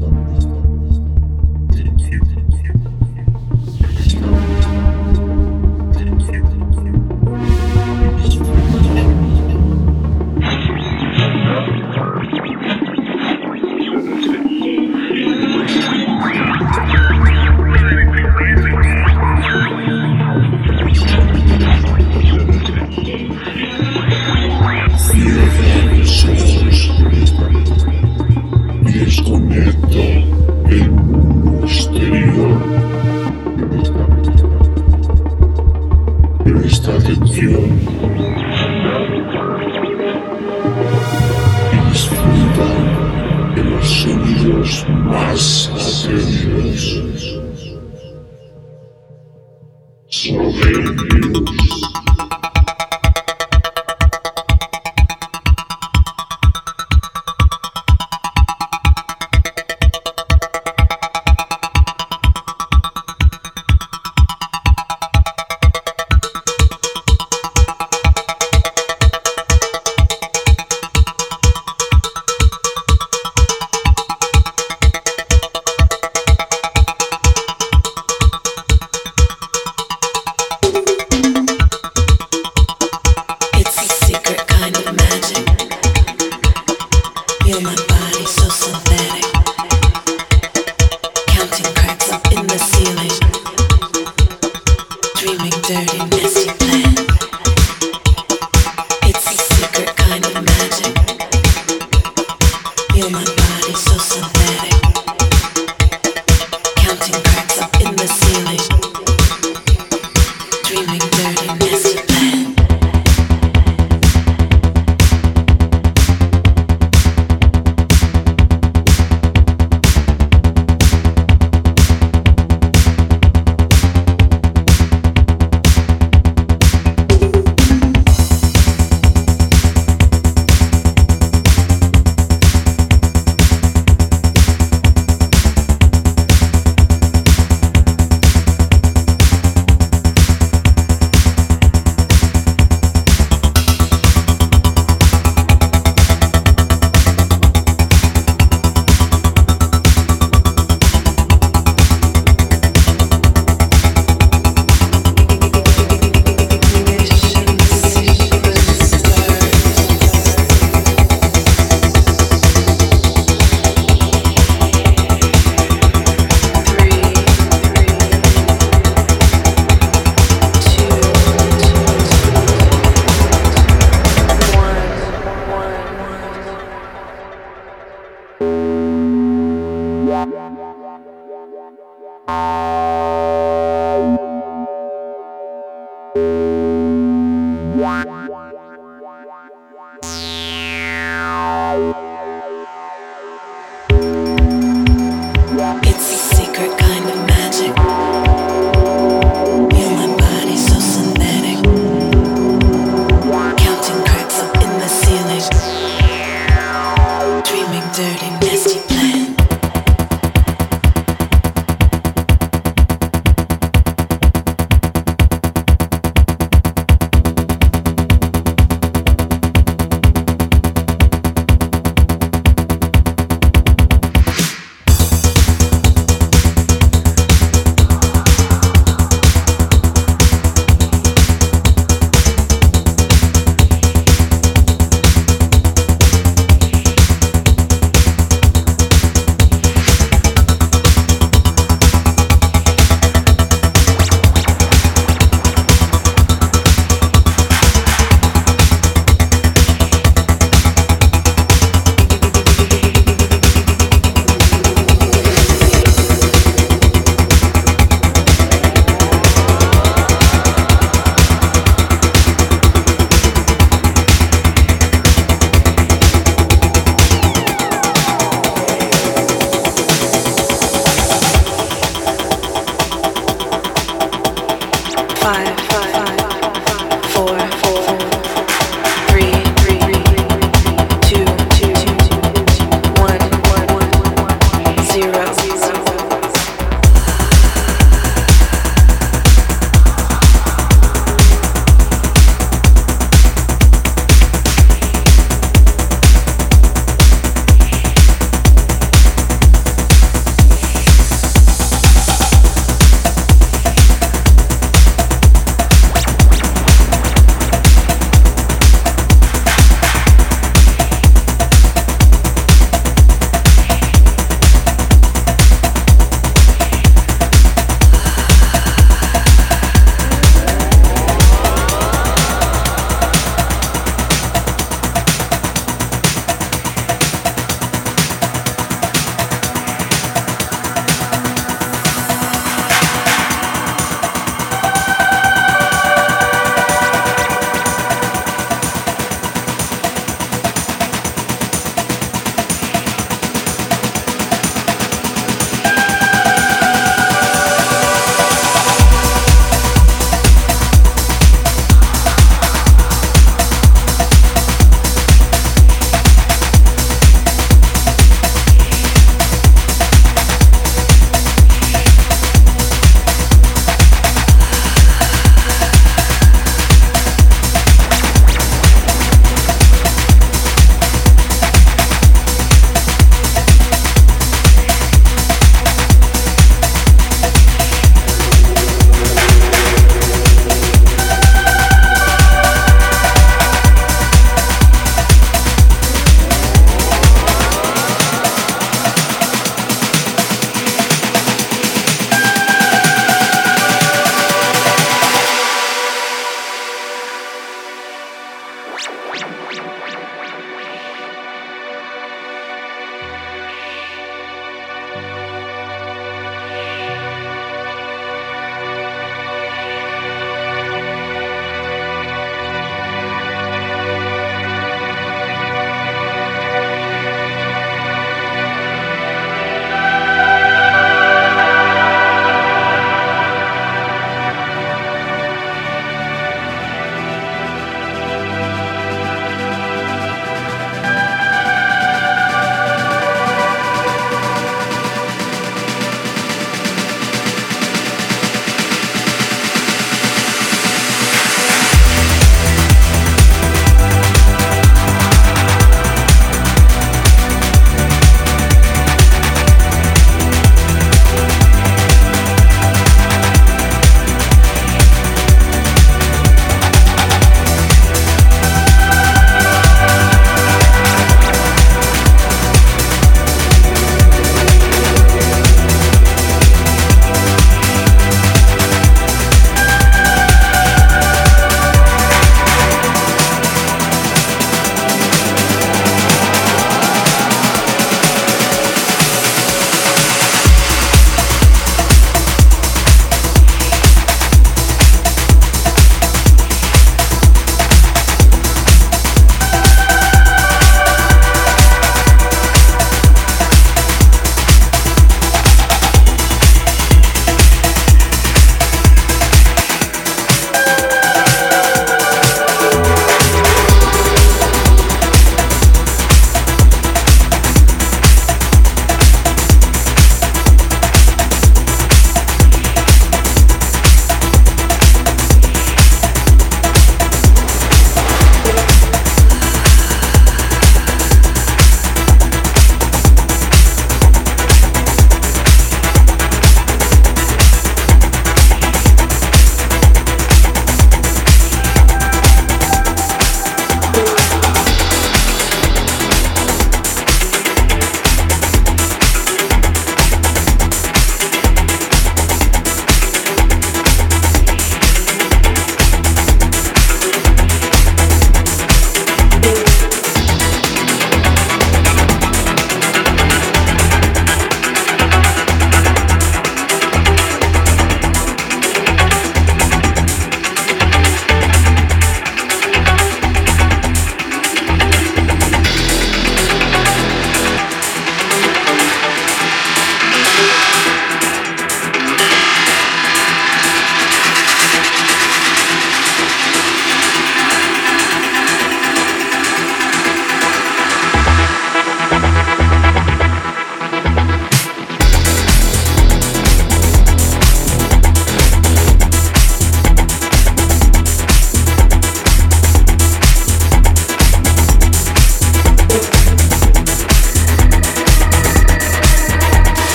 So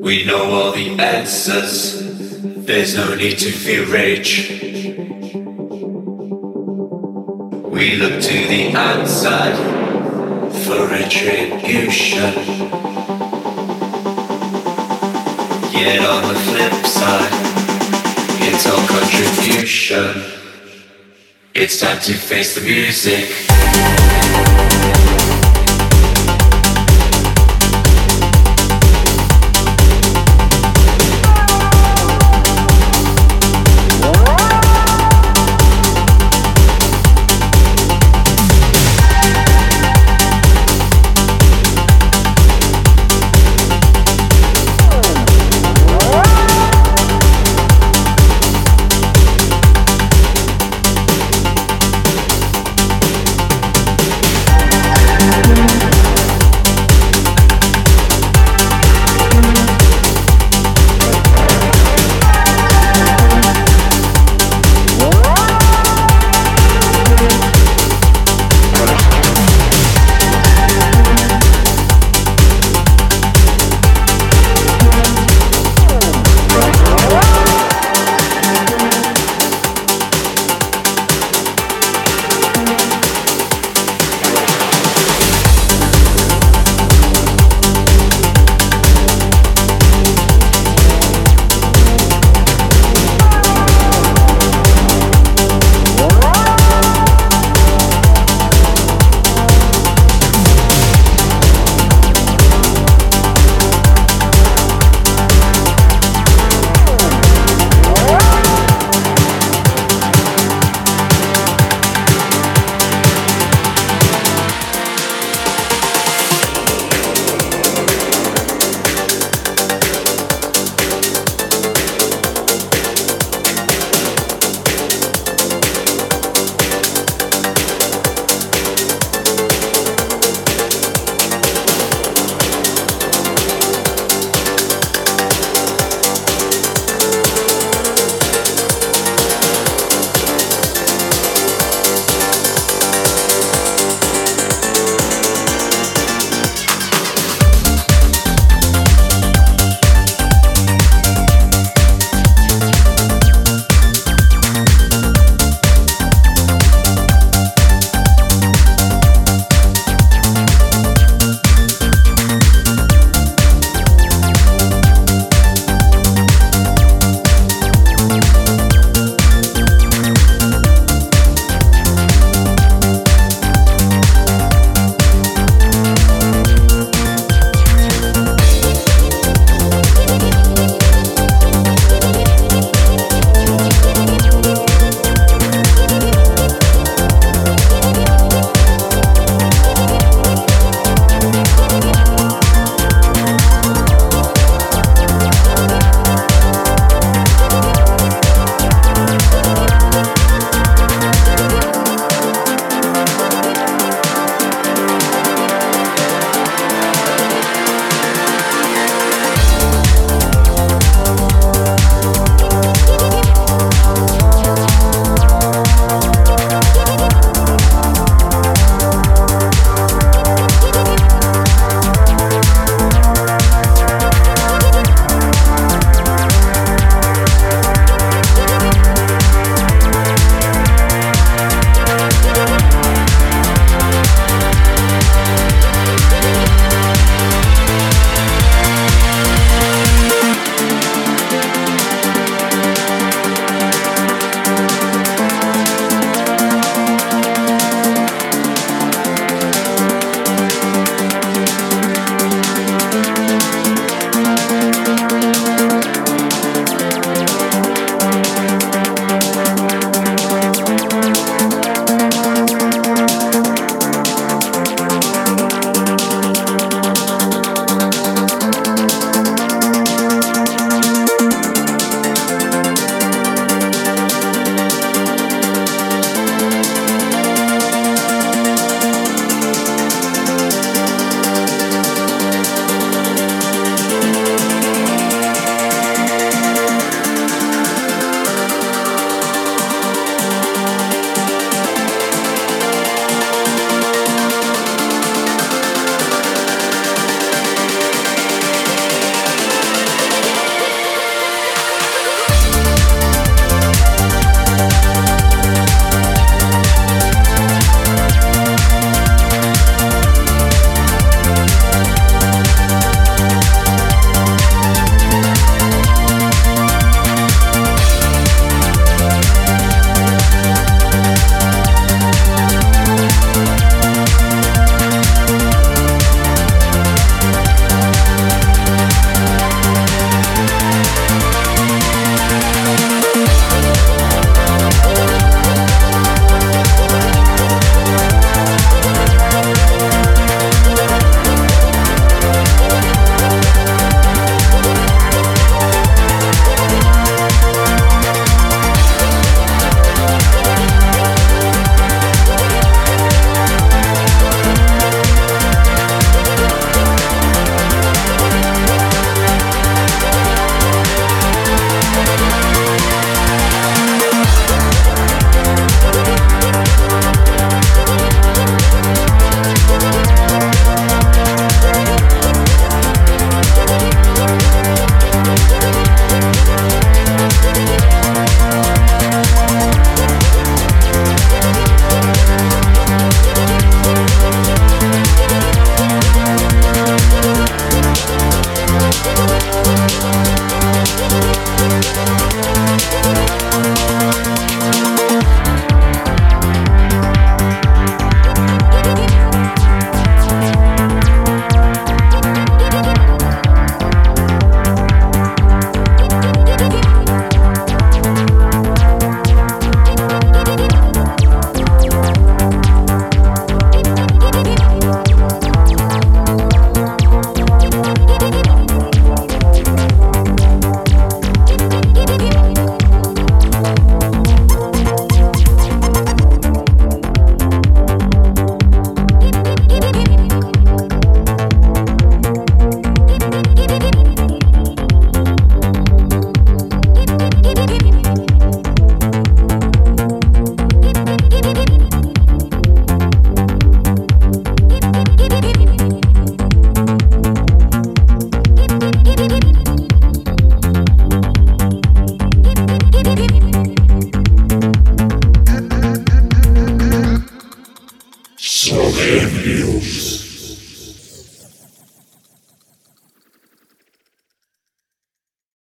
We know all the answers, there's no need to feel rage. We look to the outside for retribution. Yet on the flip side, it's all contribution. It's time to face the music.